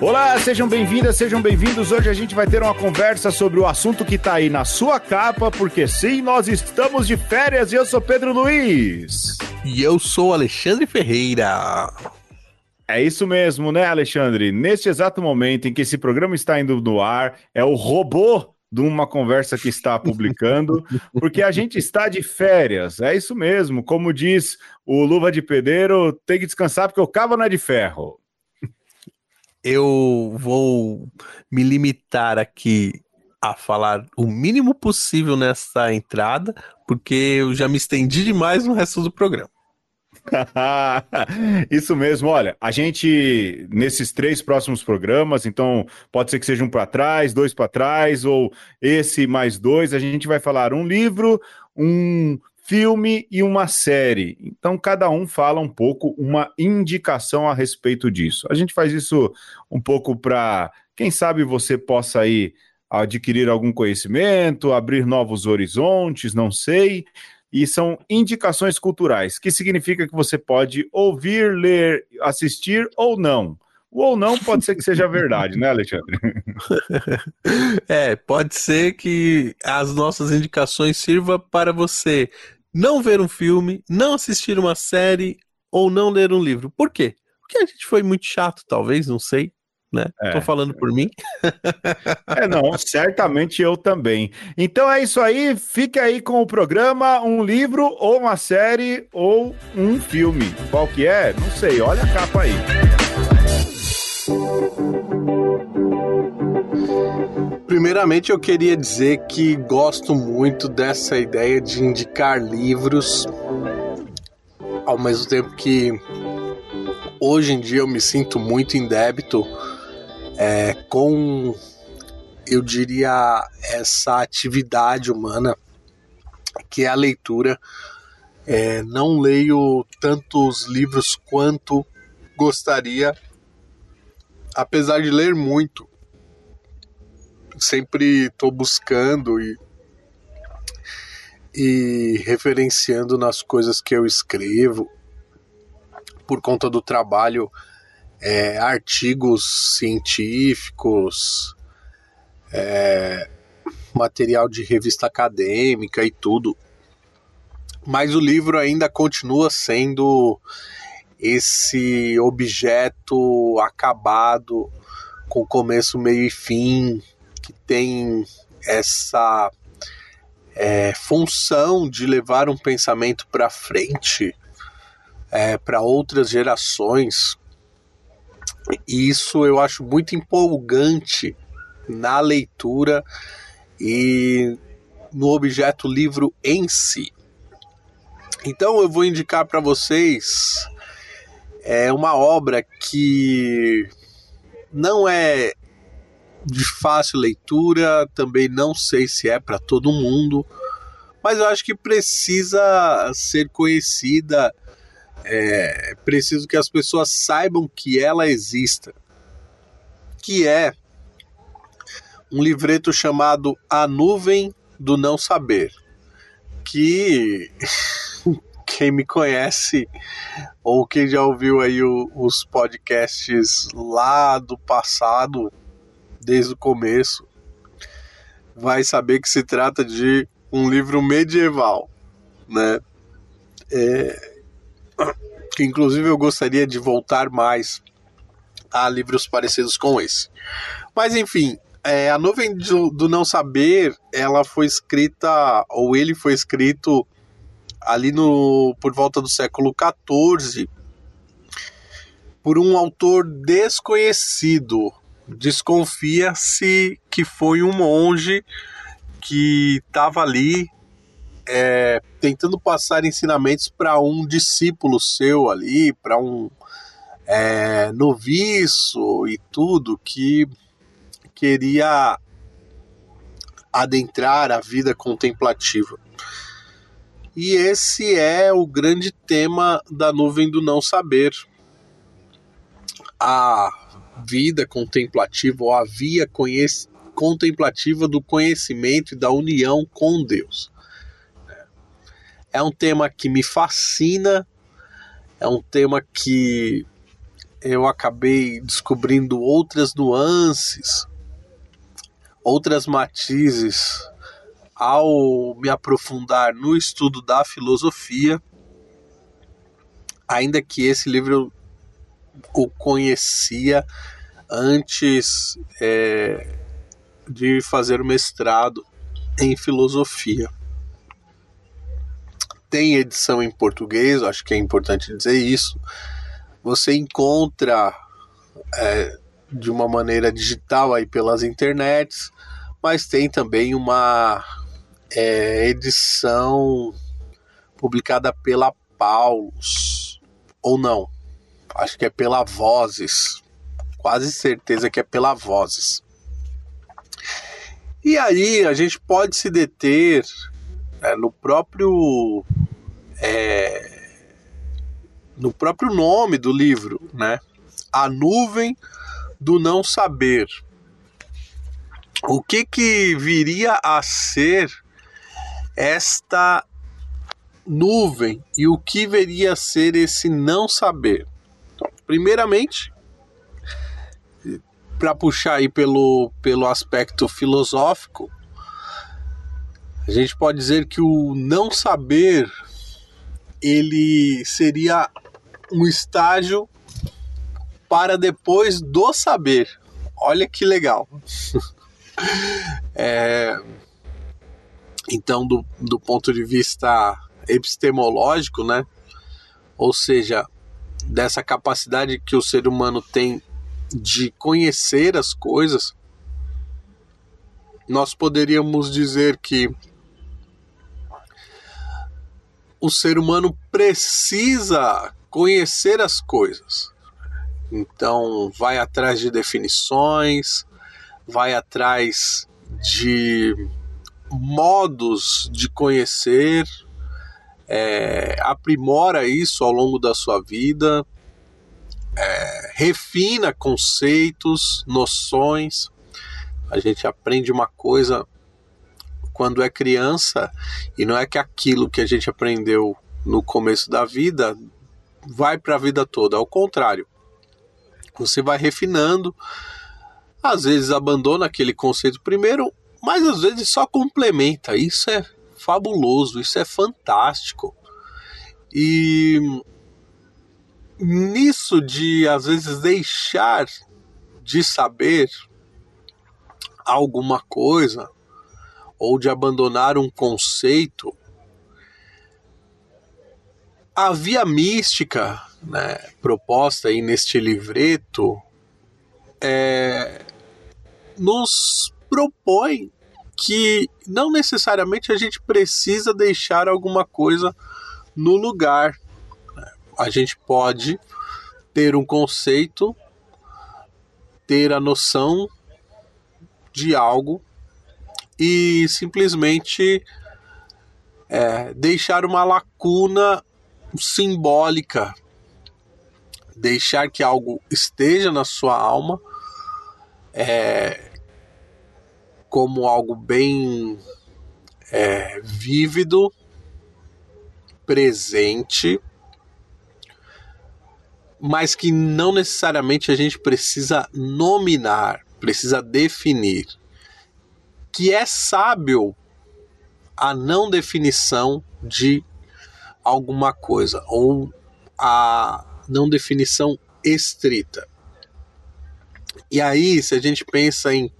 Olá, sejam bem-vindas, sejam bem-vindos. Hoje a gente vai ter uma conversa sobre o assunto que tá aí na sua capa, porque sim, nós estamos de férias e eu sou Pedro Luiz. E eu sou Alexandre Ferreira. É isso mesmo, né, Alexandre? Neste exato momento em que esse programa está indo no ar, é o robô de uma conversa que está publicando, porque a gente está de férias. É isso mesmo, como diz o Luva de Pedreiro, tem que descansar porque o cabo não é de ferro. Eu vou me limitar aqui a falar o mínimo possível nessa entrada, porque eu já me estendi demais no resto do programa. Isso mesmo, olha, a gente nesses três próximos programas, então pode ser que seja um para trás, dois para trás, ou esse mais dois, a gente vai falar um livro, um filme e uma série. Então cada um fala um pouco, uma indicação a respeito disso. A gente faz isso um pouco para, quem sabe você possa aí adquirir algum conhecimento, abrir novos horizontes, não sei e são indicações culturais, que significa que você pode ouvir, ler, assistir ou não. O ou não pode ser que seja verdade, né, Alexandre? é, pode ser que as nossas indicações sirvam para você não ver um filme, não assistir uma série ou não ler um livro. Por quê? Porque a gente foi muito chato, talvez, não sei né? É. Tô falando por mim. É, não, certamente eu também. Então é isso aí, fique aí com o programa, um livro ou uma série ou um filme. Qual que é? Não sei, olha a capa aí. Primeiramente, eu queria dizer que gosto muito dessa ideia de indicar livros, ao mesmo tempo que hoje em dia eu me sinto muito em débito é, com, eu diria, essa atividade humana que é a leitura. É, não leio tantos livros quanto gostaria, apesar de ler muito. Sempre estou buscando e, e referenciando nas coisas que eu escrevo, por conta do trabalho é, artigos científicos, é, material de revista acadêmica e tudo. Mas o livro ainda continua sendo esse objeto acabado, com começo, meio e fim, que tem essa é, função de levar um pensamento para frente é, para outras gerações, e isso eu acho muito empolgante na leitura e no objeto livro em si. Então eu vou indicar para vocês é uma obra que não é de fácil leitura, também não sei se é para todo mundo, mas eu acho que precisa ser conhecida é preciso que as pessoas saibam que ela exista. Que é um livreto chamado A Nuvem do Não Saber. Que quem me conhece ou quem já ouviu aí o, os podcasts lá do passado, desde o começo, vai saber que se trata de um livro medieval, né? É, que inclusive eu gostaria de voltar mais a livros parecidos com esse. Mas enfim, é, a nuvem do, do, não saber, ela foi escrita, ou ele foi escrito ali no por volta do século XIV por um autor desconhecido. Desconfia-se que foi um monge que estava ali é, tentando passar ensinamentos para um discípulo seu ali, para um é, noviço e tudo que queria adentrar a vida contemplativa. E esse é o grande tema da nuvem do não saber. A vida contemplativa, ou a via contemplativa do conhecimento e da união com Deus. É um tema que me fascina, é um tema que eu acabei descobrindo outras nuances, outras matizes ao me aprofundar no estudo da filosofia, ainda que esse livro eu o conhecia antes é, de fazer o mestrado em filosofia. Tem edição em português, acho que é importante dizer isso. Você encontra é, de uma maneira digital aí pelas internets, mas tem também uma é, edição publicada pela Paulus, ou não, acho que é pela Vozes, quase certeza que é pela Vozes. E aí a gente pode se deter é, no próprio é, no próprio nome do livro, né? A nuvem do não saber. O que que viria a ser esta nuvem e o que viria a ser esse não saber? Então, primeiramente, para puxar aí pelo, pelo aspecto filosófico, a gente pode dizer que o não saber ele seria um estágio para depois do saber. Olha que legal. é, então, do, do ponto de vista epistemológico, né? Ou seja, dessa capacidade que o ser humano tem de conhecer as coisas, nós poderíamos dizer que o ser humano precisa conhecer as coisas. Então, vai atrás de definições, vai atrás de modos de conhecer, é, aprimora isso ao longo da sua vida, é, refina conceitos, noções. A gente aprende uma coisa quando é criança e não é que aquilo que a gente aprendeu no começo da vida vai para a vida toda, ao contrário. Você vai refinando, às vezes abandona aquele conceito primeiro, mas às vezes só complementa. Isso é fabuloso, isso é fantástico. E nisso de às vezes deixar de saber alguma coisa ou de abandonar um conceito, a via mística né, proposta aí neste livreto é, nos propõe que não necessariamente a gente precisa deixar alguma coisa no lugar. A gente pode ter um conceito, ter a noção de algo e simplesmente é, deixar uma lacuna simbólica, deixar que algo esteja na sua alma é, como algo bem é, vívido, presente, mas que não necessariamente a gente precisa nominar, precisa definir. Que é sábio a não definição de alguma coisa ou a não definição estrita. E aí, se a gente pensa em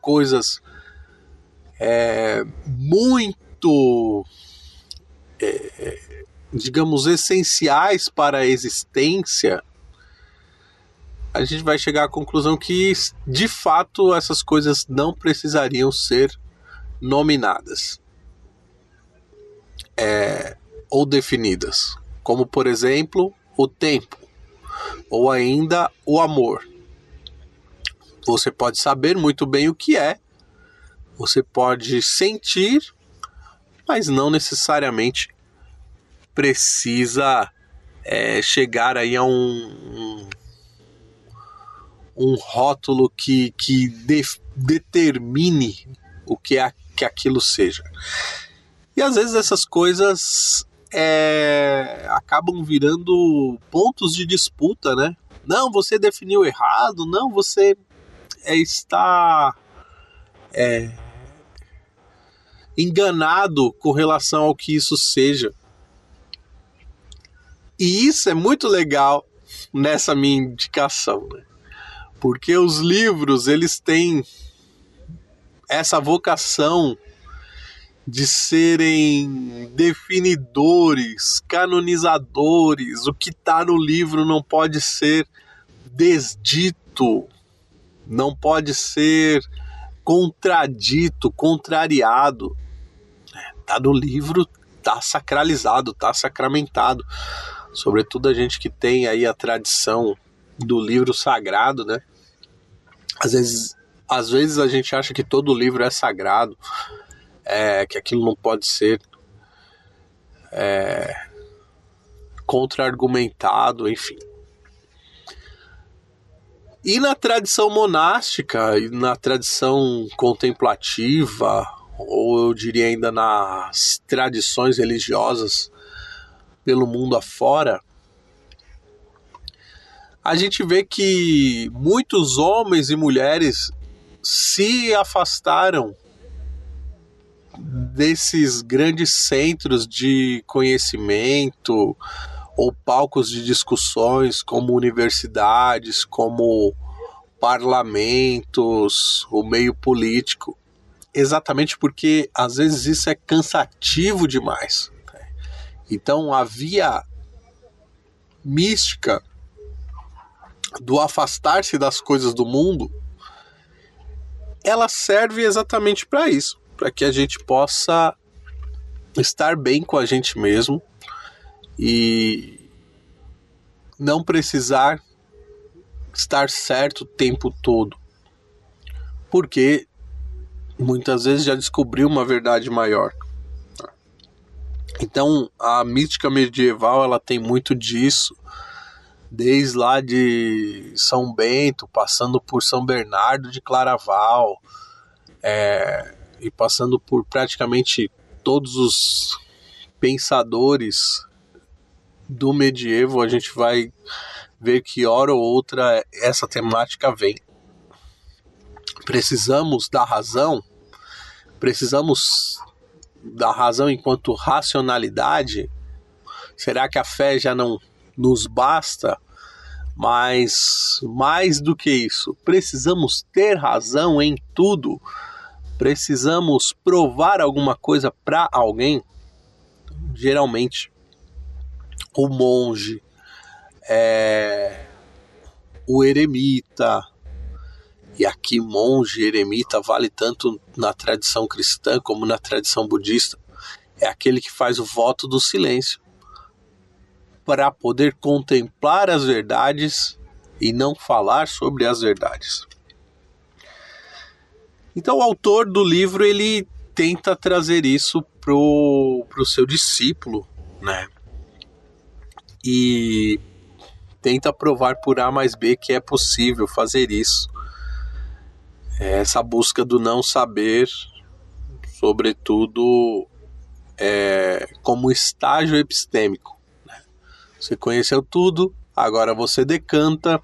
coisas é, muito, é, digamos, essenciais para a existência, a gente vai chegar à conclusão que, de fato, essas coisas não precisariam ser nominadas. É, ou definidas, como, por exemplo, o tempo. Ou ainda o amor. Você pode saber muito bem o que é, você pode sentir, mas não necessariamente precisa é, chegar aí a um, um, um rótulo que, que de, determine o que, é, que aquilo seja. E às vezes essas coisas é, acabam virando pontos de disputa, né? Não, você definiu errado, não, você é, está é, enganado com relação ao que isso seja. E isso é muito legal nessa minha indicação, né? Porque os livros, eles têm essa vocação de serem definidores, canonizadores. O que está no livro não pode ser desdito, não pode ser contradito, contrariado. Está no livro, está sacralizado, está sacramentado. Sobretudo a gente que tem aí a tradição do livro sagrado, né? Às vezes, às vezes a gente acha que todo livro é sagrado, é, que aquilo não pode ser é, contra-argumentado, enfim. E na tradição monástica e na tradição contemplativa, ou eu diria ainda nas tradições religiosas pelo mundo afora, a gente vê que muitos homens e mulheres se afastaram desses grandes centros de conhecimento ou palcos de discussões, como universidades, como parlamentos, o meio político, exatamente porque às vezes isso é cansativo demais. Então a via mística do afastar-se das coisas do mundo, ela serve exatamente para isso, para que a gente possa estar bem com a gente mesmo e não precisar estar certo o tempo todo. Porque muitas vezes já descobriu uma verdade maior. Então, a mística medieval, ela tem muito disso desde lá de São Bento, passando por São Bernardo de Claraval, é, e passando por praticamente todos os pensadores do medievo, a gente vai ver que hora ou outra essa temática vem. Precisamos da razão, precisamos da razão enquanto racionalidade. Será que a fé já não nos basta, mas mais do que isso, precisamos ter razão em tudo. Precisamos provar alguma coisa para alguém. Geralmente, o monge, é, o eremita, e aqui monge, eremita vale tanto na tradição cristã como na tradição budista, é aquele que faz o voto do silêncio para poder contemplar as verdades e não falar sobre as verdades. Então o autor do livro ele tenta trazer isso pro, pro seu discípulo, né? E tenta provar por A mais B que é possível fazer isso. É essa busca do não saber, sobretudo é, como estágio epistêmico. Você conheceu tudo, agora você decanta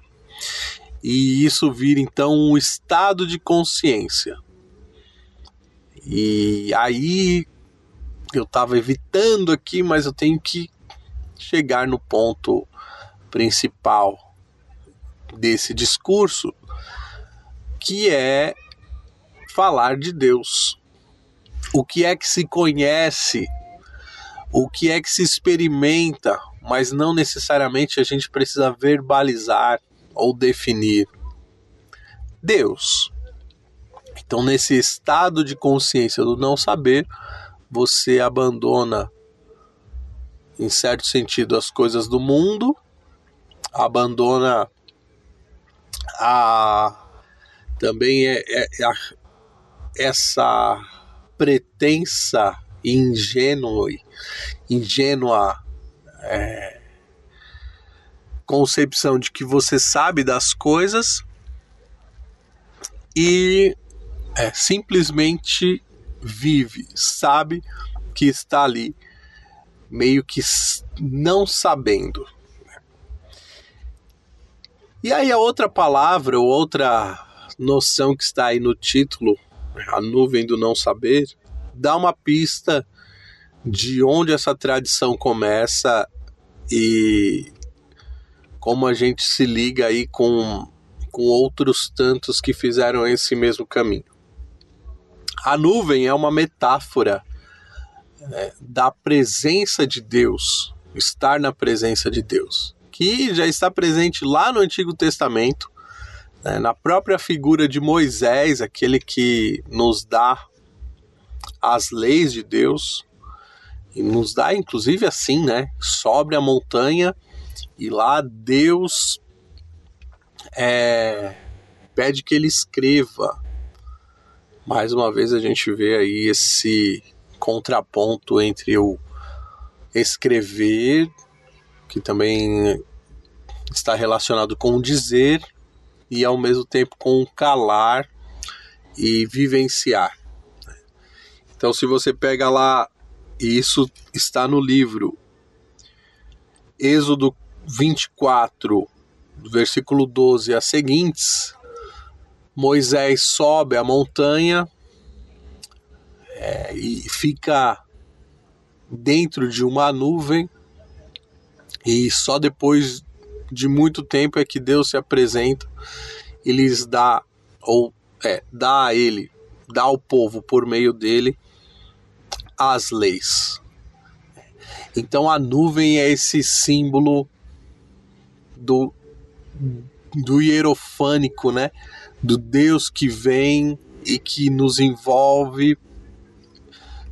e isso vira então um estado de consciência. E aí eu estava evitando aqui, mas eu tenho que chegar no ponto principal desse discurso, que é falar de Deus. O que é que se conhece? O que é que se experimenta? Mas não necessariamente a gente precisa verbalizar ou definir. Deus. Então, nesse estado de consciência do não saber, você abandona, em certo sentido, as coisas do mundo, abandona a também é, é, é a, essa pretensa ingênua, ingênua é, concepção de que você sabe das coisas e é, simplesmente vive, sabe que está ali meio que não sabendo. E aí a outra palavra, ou outra noção que está aí no título, a nuvem do não saber, dá uma pista de onde essa tradição começa e como a gente se liga aí com, com outros tantos que fizeram esse mesmo caminho. A nuvem é uma metáfora né, da presença de Deus, estar na presença de Deus, que já está presente lá no Antigo Testamento, né, na própria figura de Moisés, aquele que nos dá as leis de Deus, e nos dá inclusive assim, né? Sobre a montanha e lá Deus é, pede que ele escreva. Mais uma vez a gente vê aí esse contraponto entre o escrever, que também está relacionado com dizer, e ao mesmo tempo com calar e vivenciar. Então, se você pega lá e isso está no livro. Êxodo 24, versículo 12 a seguintes. Moisés sobe a montanha é, e fica dentro de uma nuvem, e só depois de muito tempo é que Deus se apresenta e lhes dá, ou é, dá a ele, dá ao povo por meio dele as leis. Então a nuvem é esse símbolo do, do hierofânico, né? Do Deus que vem e que nos envolve.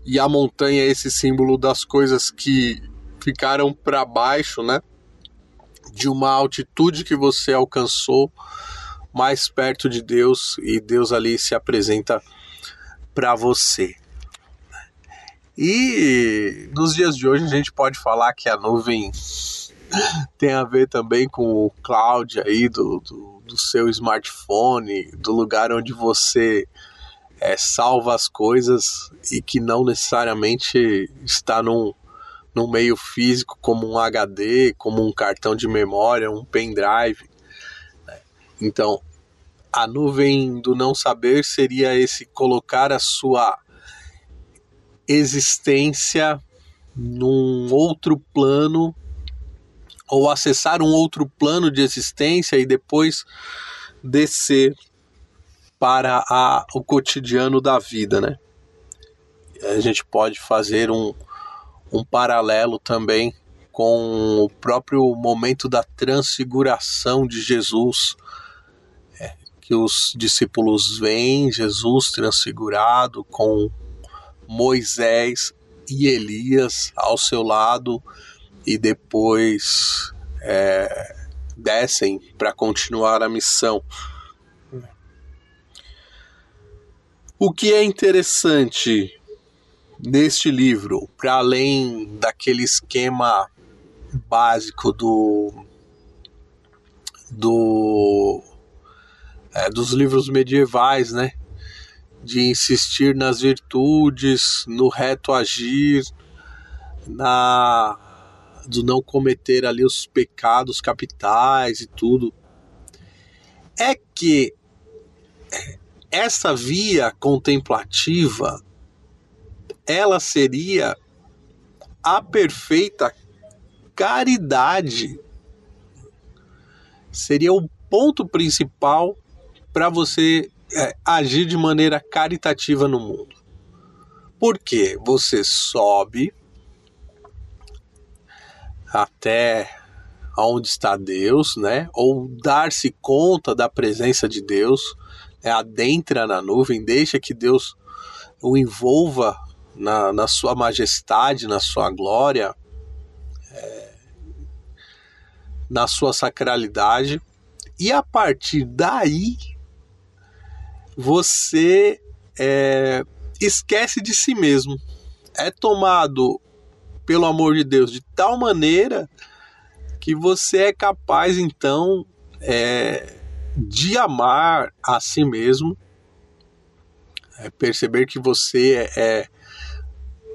E a montanha é esse símbolo das coisas que ficaram para baixo, né? De uma altitude que você alcançou mais perto de Deus e Deus ali se apresenta para você. E nos dias de hoje a gente pode falar que a nuvem tem a ver também com o cloud aí do, do, do seu smartphone, do lugar onde você é, salva as coisas e que não necessariamente está num, num meio físico como um HD, como um cartão de memória, um pendrive. Né? Então, a nuvem do não saber seria esse colocar a sua existência num outro plano ou acessar um outro plano de existência e depois descer para a, o cotidiano da vida, né? A gente pode fazer um, um paralelo também com o próprio momento da transfiguração de Jesus, é, que os discípulos veem Jesus transfigurado com Moisés e Elias ao seu lado e depois é, descem para continuar a missão. O que é interessante neste livro, para além daquele esquema básico do do é, dos livros medievais, né? De insistir nas virtudes, no reto agir, na do não cometer ali os pecados capitais e tudo. É que essa via contemplativa ela seria a perfeita caridade. Seria o ponto principal para você é, agir de maneira caritativa no mundo. Porque você sobe até onde está Deus, né? Ou dar-se conta da presença de Deus, né? adentra na nuvem, deixa que Deus o envolva na, na sua majestade, na sua glória, é, na sua sacralidade. E a partir daí você é, esquece de si mesmo. É tomado pelo amor de Deus de tal maneira que você é capaz então é, de amar a si mesmo, é perceber que você é, é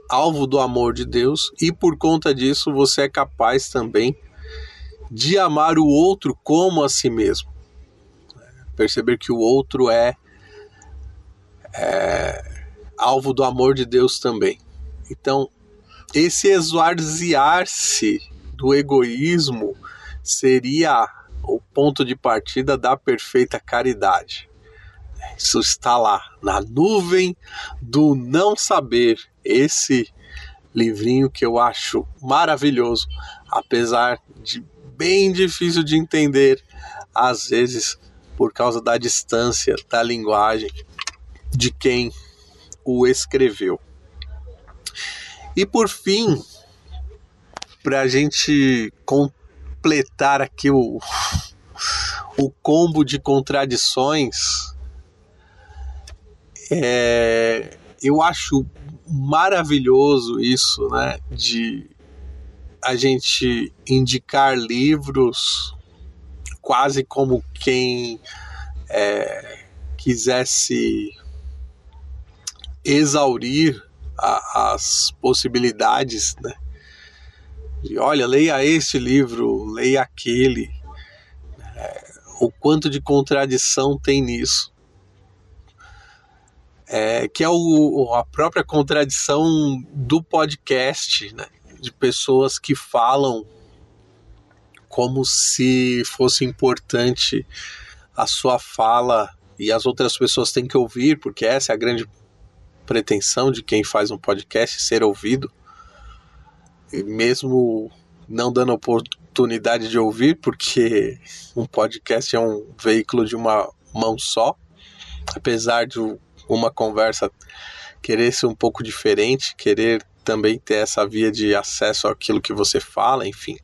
alvo do amor de Deus e por conta disso você é capaz também de amar o outro como a si mesmo. Perceber que o outro é, é alvo do amor de Deus também. Então, esse esvaziar-se do egoísmo seria o ponto de partida da perfeita caridade. Isso está lá, na nuvem do não saber. Esse livrinho que eu acho maravilhoso, apesar de bem difícil de entender, às vezes por causa da distância da linguagem de quem o escreveu. E por fim, para a gente completar aqui o, o combo de contradições, é, eu acho maravilhoso isso, né? De a gente indicar livros quase como quem é, quisesse exaurir a, as possibilidades, né? De, olha, leia este livro, leia aquele. É, o quanto de contradição tem nisso. É, que é o, a própria contradição do podcast, né? de pessoas que falam como se fosse importante a sua fala e as outras pessoas têm que ouvir, porque essa é a grande pretensão de quem faz um podcast ser ouvido, mesmo não dando oportunidade de ouvir, porque um podcast é um veículo de uma mão só, apesar de uma conversa querer ser um pouco diferente, querer também ter essa via de acesso àquilo que você fala, enfim.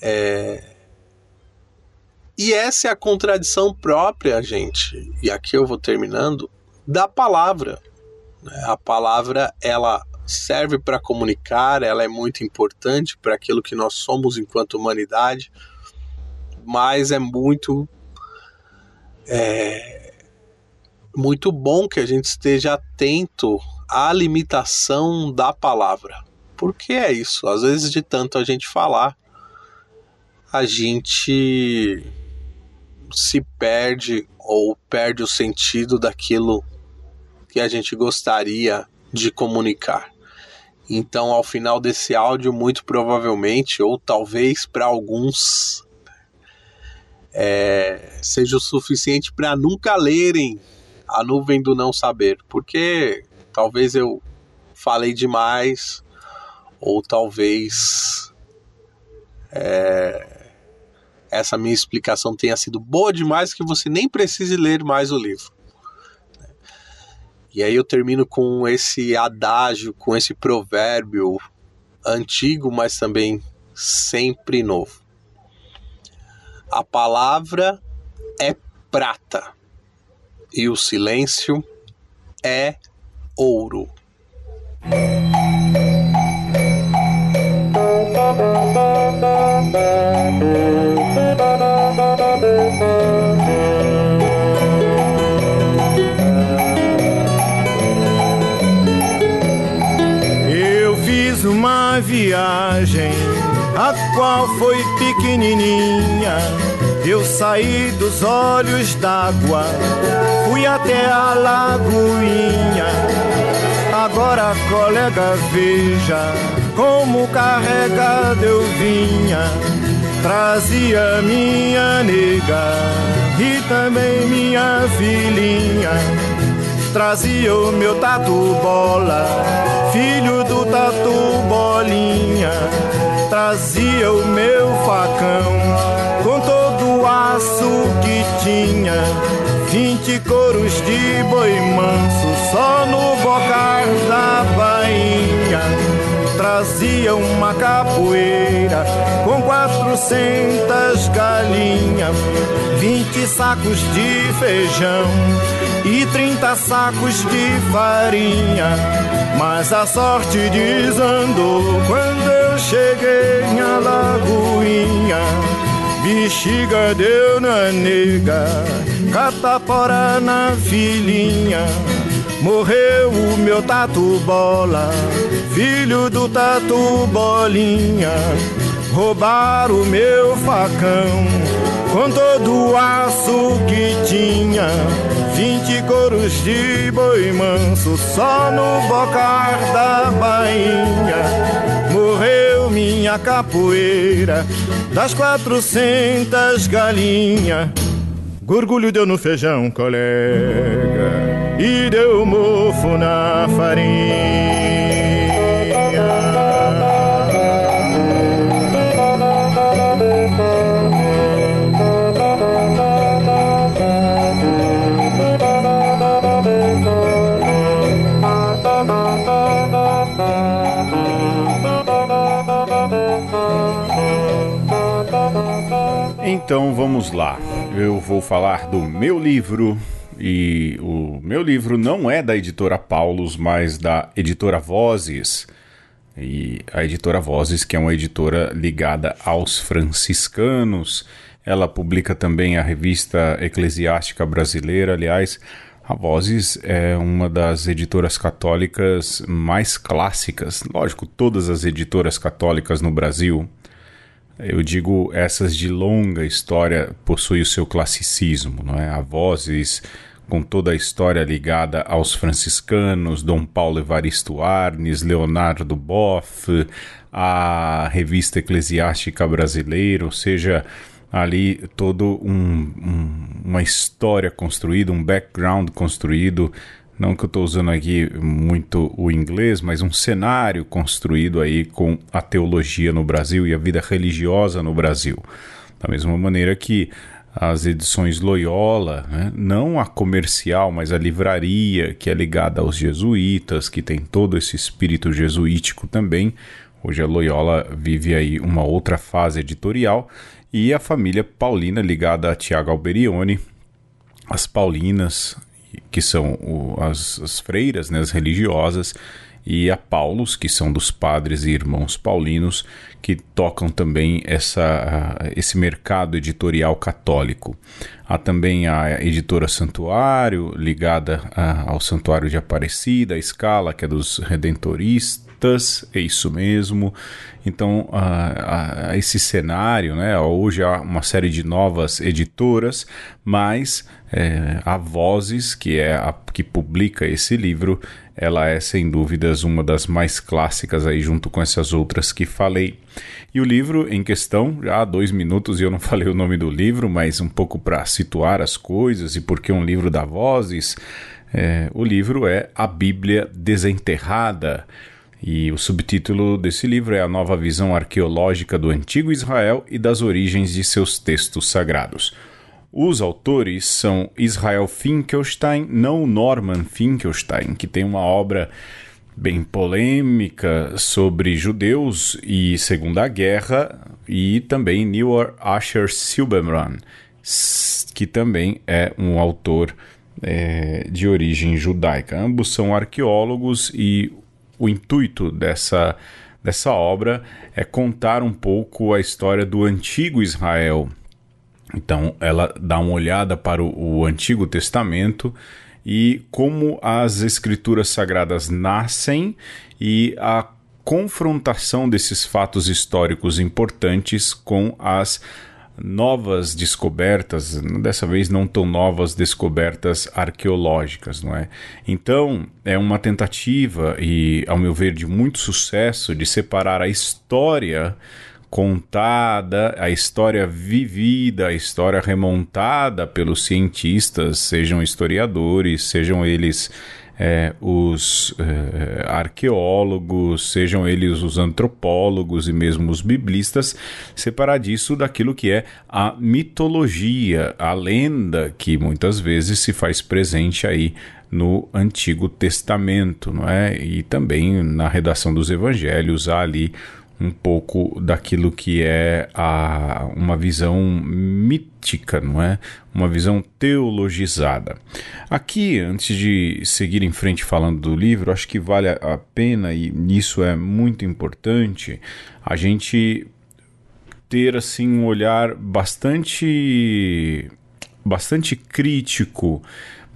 É... E essa é a contradição própria, gente, e aqui eu vou terminando, da palavra. Né? A palavra ela serve para comunicar, ela é muito importante para aquilo que nós somos enquanto humanidade, mas é muito é, muito bom que a gente esteja atento à limitação da palavra. Porque é isso, às vezes de tanto a gente falar, a gente se perde ou perde o sentido daquilo que a gente gostaria de comunicar. Então, ao final desse áudio, muito provavelmente, ou talvez para alguns, é, seja o suficiente para nunca lerem A Nuvem do Não Saber, porque talvez eu falei demais, ou talvez é, essa minha explicação tenha sido boa demais que você nem precise ler mais o livro. E aí eu termino com esse adágio, com esse provérbio antigo, mas também sempre novo. A palavra é prata e o silêncio é ouro. Viagem, a qual foi pequenininha. Eu saí dos olhos d'água, fui até a lagoinha. Agora, colega, veja como carregado eu vinha. Trazia minha nega e também minha filhinha trazia o meu tatu bola, filho do tatu bolinha, trazia o meu facão com todo o aço que tinha, vinte coros de boi manso só no bocar da bainha. Trazia uma capoeira quatrocentas galinhas, vinte sacos de feijão e trinta sacos de farinha. Mas a sorte desandou quando eu cheguei na lagoinha. Bexiga deu na nega, catapora na filhinha. Morreu o meu tatu bola, filho do tatu bolinha. Roubaram o meu facão com todo o aço que tinha. Vinte coros de boi manso só no bocar da bainha. Morreu minha capoeira das quatrocentas galinhas. Gorgulho deu no feijão, colega e deu mofo na farinha. Então vamos lá. Eu vou falar do meu livro e o meu livro não é da editora Paulus, mas da editora Vozes. E a editora Vozes, que é uma editora ligada aos franciscanos, ela publica também a revista Eclesiástica Brasileira. Aliás, a Vozes é uma das editoras católicas mais clássicas. Lógico, todas as editoras católicas no Brasil, eu digo essas de longa história, possuem o seu classicismo, não é? A Vozes com toda a história ligada aos franciscanos, Dom Paulo Evaristo Arnes, Leonardo Boff, a revista eclesiástica brasileira, ou seja, ali todo um, um, uma história construída, um background construído, não que eu estou usando aqui muito o inglês, mas um cenário construído aí com a teologia no Brasil e a vida religiosa no Brasil. Da mesma maneira que as edições Loyola, né? não a comercial, mas a livraria que é ligada aos jesuítas, que tem todo esse espírito jesuítico também. Hoje a Loyola vive aí uma outra fase editorial e a família Paulina ligada a Tiago Alberione, as Paulinas, que são o, as, as freiras, né, as religiosas, e a Paulus, que são dos padres e irmãos paulinos, que tocam também essa, esse mercado editorial católico. Há também a editora Santuário, ligada ao Santuário de Aparecida, a Escala, que é dos Redentoristas, é isso mesmo. Então, a, a, esse cenário, né, hoje há uma série de novas editoras, mas é, a Vozes, que é a que publica esse livro, ela é sem dúvidas uma das mais clássicas aí junto com essas outras que falei. E o livro em questão, já há dois minutos e eu não falei o nome do livro, mas um pouco para situar as coisas e porque um livro da Vozes, é, o livro é A Bíblia Desenterrada. E o subtítulo desse livro é A Nova Visão Arqueológica do Antigo Israel e das Origens de seus Textos Sagrados. Os autores são Israel Finkelstein, não Norman Finkelstein, que tem uma obra bem polêmica sobre judeus e Segunda Guerra, e também Neil Asher Silberman, que também é um autor é, de origem judaica. Ambos são arqueólogos e o intuito dessa, dessa obra é contar um pouco a história do antigo Israel. Então, ela dá uma olhada para o, o Antigo Testamento e como as escrituras sagradas nascem e a confrontação desses fatos históricos importantes com as novas descobertas, dessa vez não tão novas descobertas arqueológicas, não é? Então, é uma tentativa e, ao meu ver, de muito sucesso de separar a história contada, a história vivida, a história remontada pelos cientistas, sejam historiadores, sejam eles é, os é, arqueólogos, sejam eles os antropólogos e mesmo os biblistas, separar disso daquilo que é a mitologia, a lenda que muitas vezes se faz presente aí no Antigo Testamento, não é? E também na redação dos evangelhos há ali um pouco daquilo que é a, uma visão mítica, não é? Uma visão teologizada. Aqui, antes de seguir em frente falando do livro, acho que vale a pena, e nisso é muito importante, a gente ter assim um olhar bastante bastante crítico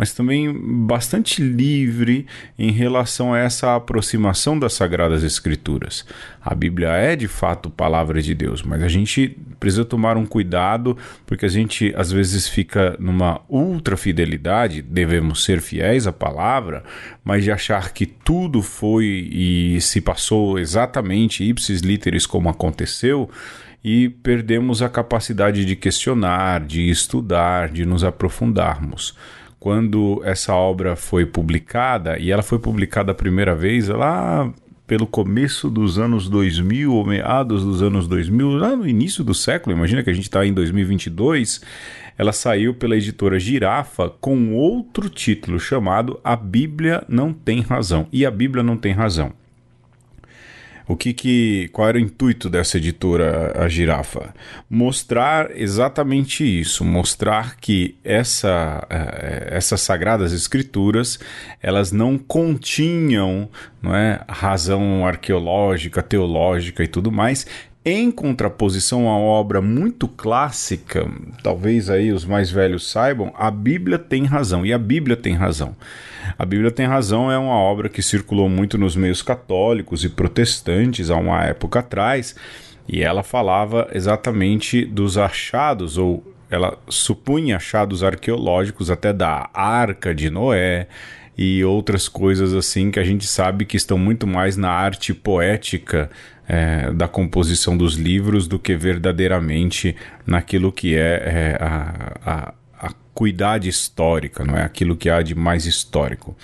mas também bastante livre em relação a essa aproximação das Sagradas Escrituras. A Bíblia é de fato palavra de Deus, mas a gente precisa tomar um cuidado porque a gente às vezes fica numa ultra fidelidade, devemos ser fiéis à palavra, mas de achar que tudo foi e se passou exatamente ipsis literis como aconteceu e perdemos a capacidade de questionar, de estudar, de nos aprofundarmos. Quando essa obra foi publicada, e ela foi publicada a primeira vez lá pelo começo dos anos 2000 ou meados dos anos 2000, lá no início do século, imagina que a gente está em 2022, ela saiu pela editora Girafa com outro título chamado A Bíblia Não Tem Razão. E a Bíblia Não Tem Razão. O que que qual era o intuito dessa editora a Girafa? Mostrar exatamente isso, mostrar que essa eh, essas sagradas escrituras, elas não continham, não é, razão arqueológica, teológica e tudo mais, em contraposição a obra muito clássica, talvez aí os mais velhos saibam, a Bíblia tem razão, e a Bíblia tem razão. A Bíblia tem razão é uma obra que circulou muito nos meios católicos e protestantes há uma época atrás, e ela falava exatamente dos achados, ou ela supunha achados arqueológicos até da Arca de Noé e outras coisas assim que a gente sabe que estão muito mais na arte poética é, da composição dos livros do que verdadeiramente naquilo que é, é a, a cuidade histórica, não é aquilo que há de mais histórico.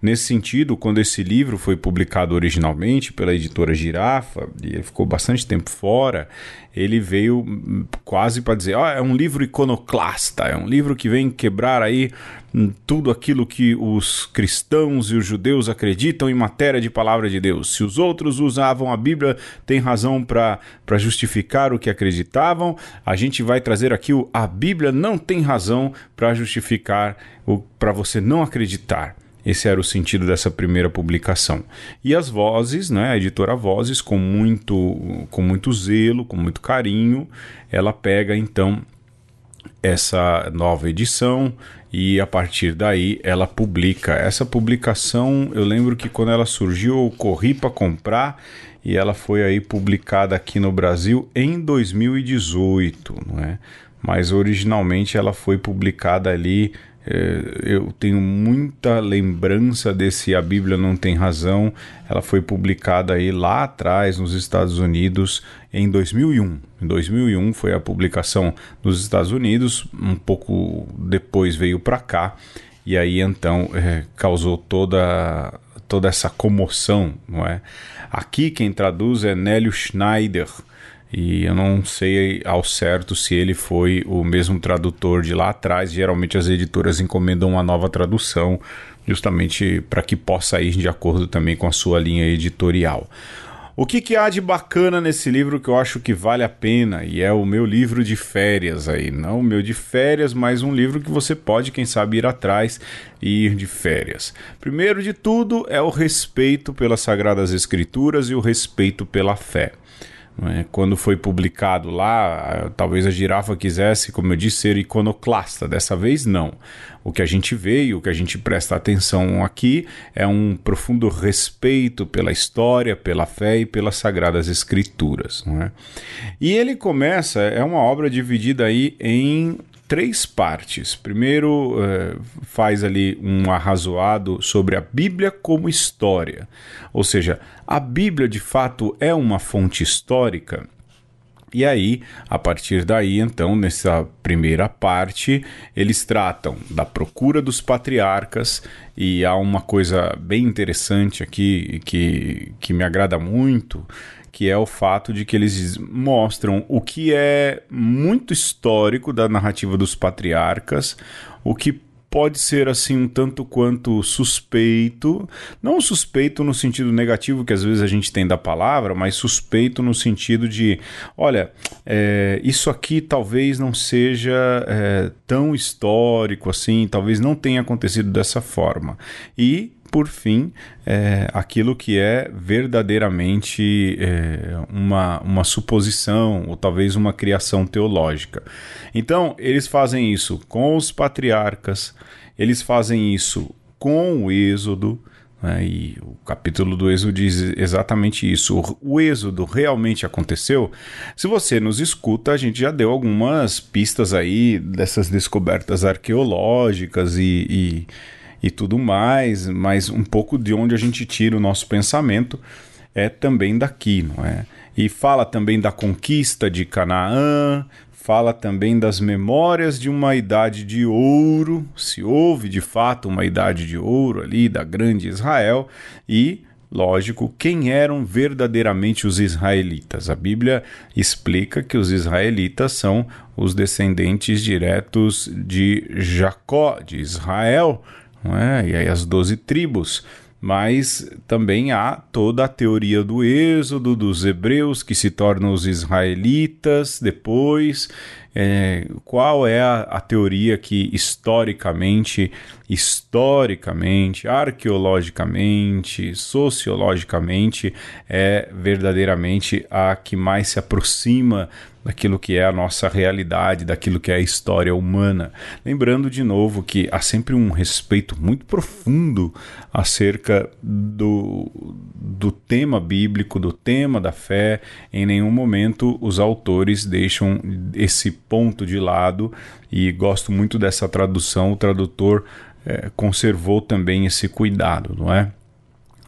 Nesse sentido, quando esse livro foi publicado originalmente pela editora Girafa, e ele ficou bastante tempo fora, ele veio quase para dizer, oh, é um livro iconoclasta, é um livro que vem quebrar aí tudo aquilo que os cristãos e os judeus acreditam em matéria de palavra de Deus. Se os outros usavam a Bíblia, tem razão para justificar o que acreditavam, a gente vai trazer aqui o a Bíblia não tem razão para justificar o para você não acreditar. Esse era o sentido dessa primeira publicação. E as vozes, né, a editora Vozes, com muito, com muito zelo, com muito carinho, ela pega então essa nova edição e a partir daí ela publica. Essa publicação, eu lembro que quando ela surgiu, eu corri para comprar e ela foi aí publicada aqui no Brasil em 2018, não é? Mas originalmente ela foi publicada ali é, eu tenho muita lembrança desse A Bíblia Não Tem Razão. Ela foi publicada aí lá atrás nos Estados Unidos em 2001. Em 2001 foi a publicação nos Estados Unidos, um pouco depois veio para cá e aí então é, causou toda toda essa comoção, não é? Aqui quem traduz é Nélio Schneider e eu não sei ao certo se ele foi o mesmo tradutor de lá atrás. Geralmente as editoras encomendam uma nova tradução, justamente para que possa ir de acordo também com a sua linha editorial. O que, que, há de bacana nesse livro que eu acho que vale a pena? E é o meu livro de férias aí. Não o meu de férias, mas um livro que você pode, quem sabe, ir atrás e ir de férias. Primeiro de tudo é o respeito pelas Sagradas Escrituras e o respeito pela fé. É? Quando foi publicado lá, talvez a girafa quisesse, como eu disse, ser iconoclasta. Dessa vez, não. O que a gente vê e o que a gente presta atenção aqui é um profundo respeito pela história, pela fé e pelas sagradas escrituras. Não é? E ele começa, é uma obra dividida aí em três partes. Primeiro, eh, faz ali um arrazoado sobre a Bíblia como história, ou seja, a Bíblia de fato é uma fonte histórica. E aí, a partir daí, então, nessa primeira parte, eles tratam da procura dos patriarcas, e há uma coisa bem interessante aqui que, que me agrada muito, que é o fato de que eles mostram o que é muito histórico da narrativa dos patriarcas, o que pode ser assim um tanto quanto suspeito, não suspeito no sentido negativo que às vezes a gente tem da palavra, mas suspeito no sentido de, olha, é, isso aqui talvez não seja é, tão histórico assim, talvez não tenha acontecido dessa forma. E por fim, é, aquilo que é verdadeiramente é, uma, uma suposição ou talvez uma criação teológica. Então, eles fazem isso com os patriarcas, eles fazem isso com o Êxodo. Né, e o capítulo do Êxodo diz exatamente isso. O, o Êxodo realmente aconteceu. Se você nos escuta, a gente já deu algumas pistas aí dessas descobertas arqueológicas e, e e tudo mais, mas um pouco de onde a gente tira o nosso pensamento é também daqui, não é? E fala também da conquista de Canaã, fala também das memórias de uma idade de ouro, se houve de fato uma idade de ouro ali da grande Israel e Lógico, quem eram verdadeiramente os israelitas? A Bíblia explica que os israelitas são os descendentes diretos de Jacó, de Israel, é? e aí as doze tribos. Mas também há toda a teoria do êxodo dos hebreus que se tornam os israelitas depois. É, qual é a, a, teoria que historicamente, historicamente, arqueologicamente, sociologicamente é verdadeiramente a que mais se aproxima daquilo que é a nossa realidade, daquilo que é a história humana. Lembrando de novo que há sempre um respeito muito profundo acerca do, do tema bíblico, do tema da fé. Em nenhum momento os autores deixam esse ponto de lado e gosto muito dessa tradução. O tradutor é, conservou também esse cuidado, não é?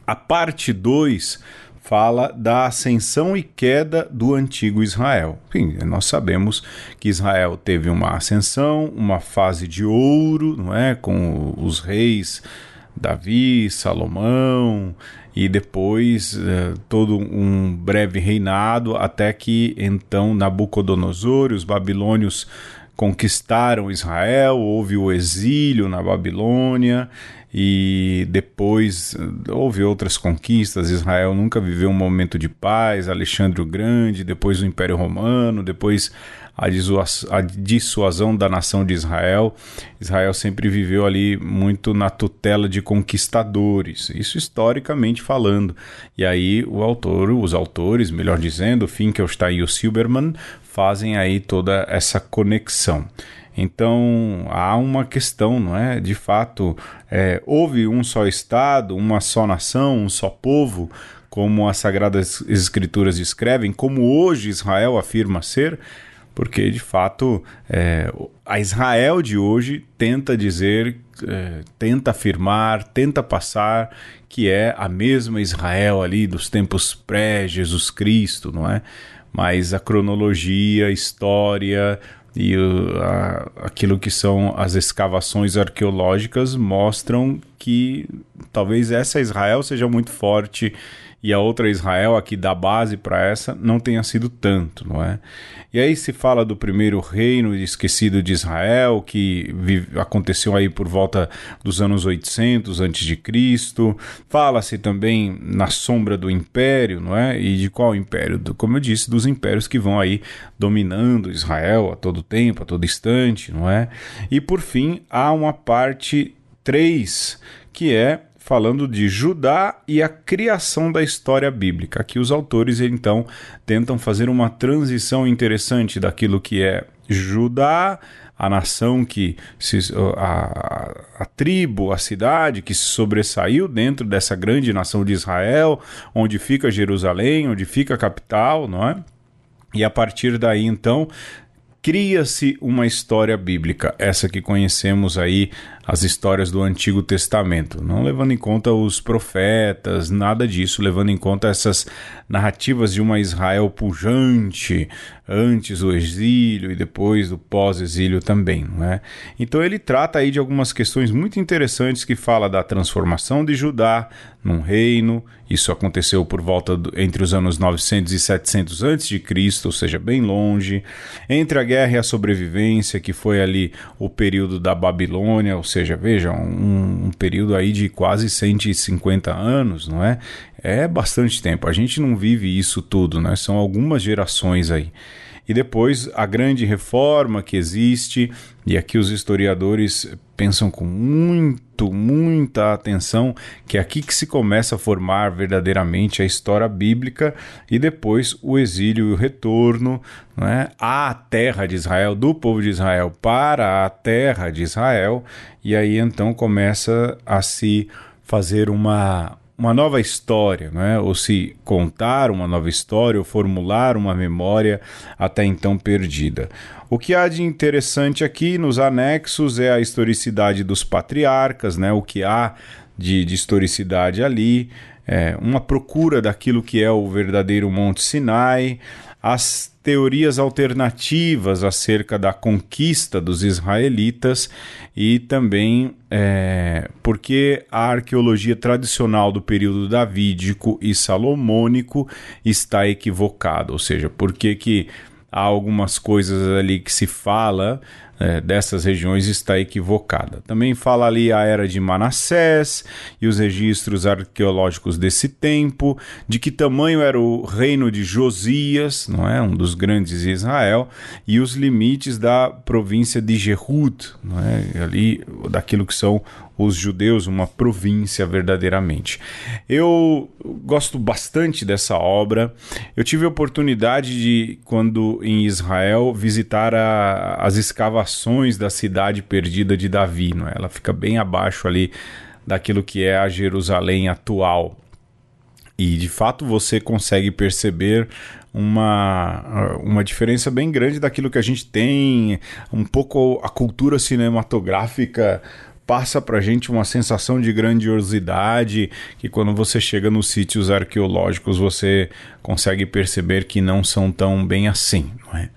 A parte 2 fala da ascensão e queda do antigo Israel. Enfim, nós sabemos que Israel teve uma ascensão, uma fase de ouro, não é, com os reis Davi, Salomão e depois uh, todo um breve reinado até que então Nabucodonosor e os babilônios conquistaram Israel, houve o exílio na Babilônia e depois eh, houve outras conquistas. Israel nunca viveu um momento de paz. Alexandre o Grande, depois o Império Romano, depois a, dissuasão da nação de Israel. Israel sempre viveu ali muito na tutela de conquistadores, isso historicamente falando. E aí o autor, os autores, melhor dizendo, Finkelstein e o Silberman, fazem aí toda essa conexão. Então há uma questão, não é? De fato, é, houve um só Estado, uma só nação, um só povo, como as Sagradas Escrituras descrevem, como hoje Israel afirma ser, porque de fato é, a Israel de hoje tenta dizer, é, tenta afirmar, tenta passar que é a mesma Israel ali dos tempos pré-Jesus Cristo, não é? Mas a cronologia, a história, e aquilo que são as escavações arqueológicas mostram que talvez essa Israel seja muito forte e a outra Israel aqui da base para essa não tenha sido tanto, não é? E aí se fala do primeiro reino esquecido de Israel, que vive, aconteceu aí por volta dos anos 800 antes de Cristo. Fala-se também na sombra do império, não é? E de qual império? Do, como eu disse, dos impérios que vão aí dominando Israel a todo tempo, a todo instante, não é? E por fim, há uma parte 3, que é falando de Judá e a criação da história bíblica. Aqui os autores então tentam fazer uma transição interessante daquilo que é Judá, a nação que se, a, a, tribo, a cidade que se sobressaiu dentro dessa grande nação de Israel, onde fica Jerusalém, onde fica a capital, não é? E a partir daí então cria-se uma história bíblica, essa que conhecemos aí, as histórias do Antigo Testamento, não levando em conta os profetas, nada disso, levando em conta essas narrativas de uma Israel pujante, antes do exílio e depois do pós-exílio também, não é? Então ele trata aí de algumas questões muito interessantes que fala da transformação de Judá num reino, isso aconteceu por volta do, entre os anos 900 e 700 a.C., ou seja, bem longe. Entre a guerra e a sobrevivência, que foi ali o período da Babilônia, ou seja, veja, um, um período aí de quase 150 anos, não é? É bastante tempo. A gente não vive isso tudo, né? São algumas gerações aí e depois a grande reforma que existe, e aqui os historiadores pensam com muito, muita atenção que é aqui que se começa a formar verdadeiramente a história bíblica e depois o exílio e o retorno né, à terra de Israel, do povo de Israel para a terra de Israel, e aí então começa a se fazer uma, uma nova história, é? ou se contar uma nova história, ou formular uma memória até então perdida. O que há de interessante aqui nos anexos é a historicidade dos patriarcas, né? o que há de, de historicidade ali, é, uma procura daquilo que é o verdadeiro Monte Sinai, as teorias alternativas acerca da conquista dos israelitas e também é, porque a arqueologia tradicional do período davídico e salomônico está equivocada, ou seja, porque que há algumas coisas ali que se fala é, dessas regiões está equivocada. Também fala ali a era de Manassés e os registros arqueológicos desse tempo, de que tamanho era o reino de Josias, não é, um dos grandes de Israel, e os limites da província de Jehud, não é, ali daquilo que são os judeus uma província verdadeiramente. Eu gosto bastante dessa obra. Eu tive a oportunidade de, quando em Israel, visitar a, as escavações da cidade perdida de Davi. Não é? Ela fica bem abaixo ali daquilo que é a Jerusalém atual. E de fato você consegue perceber uma, uma diferença bem grande daquilo que a gente tem, um pouco a cultura cinematográfica passa para gente uma sensação de grandiosidade que quando você chega nos sítios arqueológicos você consegue perceber que não são tão bem assim, é?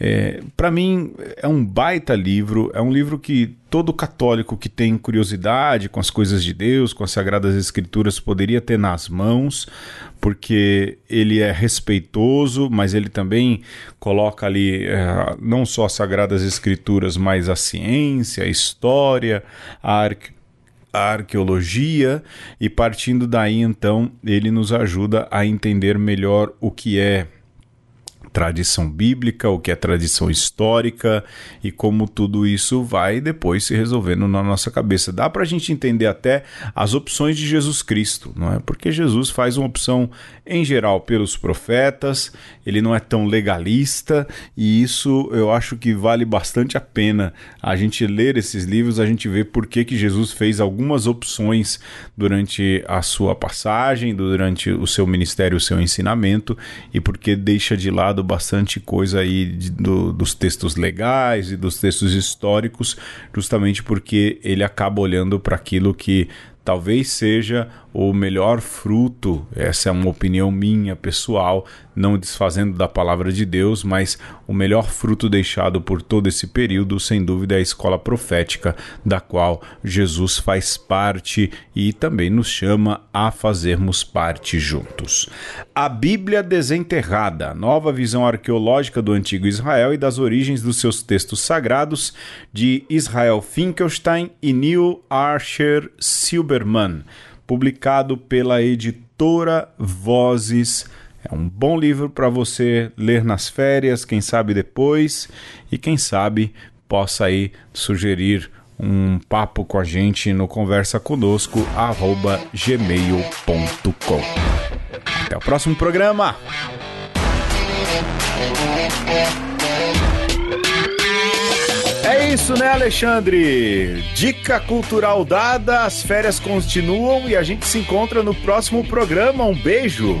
É, para mim é um baita livro, é um livro que todo católico que tem curiosidade com as coisas de Deus, com as sagradas escrituras poderia ter nas mãos, porque ele é respeitoso, mas ele também coloca ali é, não só as sagradas escrituras, mas a ciência, a história, a a arqueologia e partindo daí então ele nos ajuda a entender melhor o que é tradição bíblica, o que é tradição histórica e como tudo isso vai depois se resolvendo na nossa cabeça. Dá para a gente entender até as opções de Jesus Cristo, não é? Porque Jesus faz uma opção em geral pelos profetas, ele não é tão legalista e isso eu acho que vale bastante a pena a gente ler esses livros, a gente ver por que, que Jesus fez algumas opções durante a sua passagem, durante o seu ministério, o seu ensinamento e porque deixa de lado bastante coisa aí de, do, dos textos legais e dos textos históricos, justamente porque ele acaba olhando para aquilo que talvez seja o melhor fruto, essa é uma opinião minha pessoal, não desfazendo da palavra de Deus, mas o melhor fruto deixado por todo esse período, sem dúvida, é a escola profética, da qual Jesus faz parte e também nos chama a fazermos parte juntos. A Bíblia Desenterrada, nova visão arqueológica do antigo Israel e das origens dos seus textos sagrados, de Israel Finkelstein e Neil Archer Silberman publicado pela editora Vozes. É um bom livro para você ler nas férias, quem sabe depois, e quem sabe possa aí sugerir um papo com a gente no conversa conosco gmail.com. Até o próximo programa. É isso, né, Alexandre? Dica cultural dada, as férias continuam e a gente se encontra no próximo programa. Um beijo.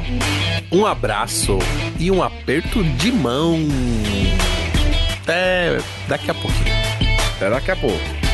Um abraço e um aperto de mão. Até daqui a pouquinho. Até daqui a pouco.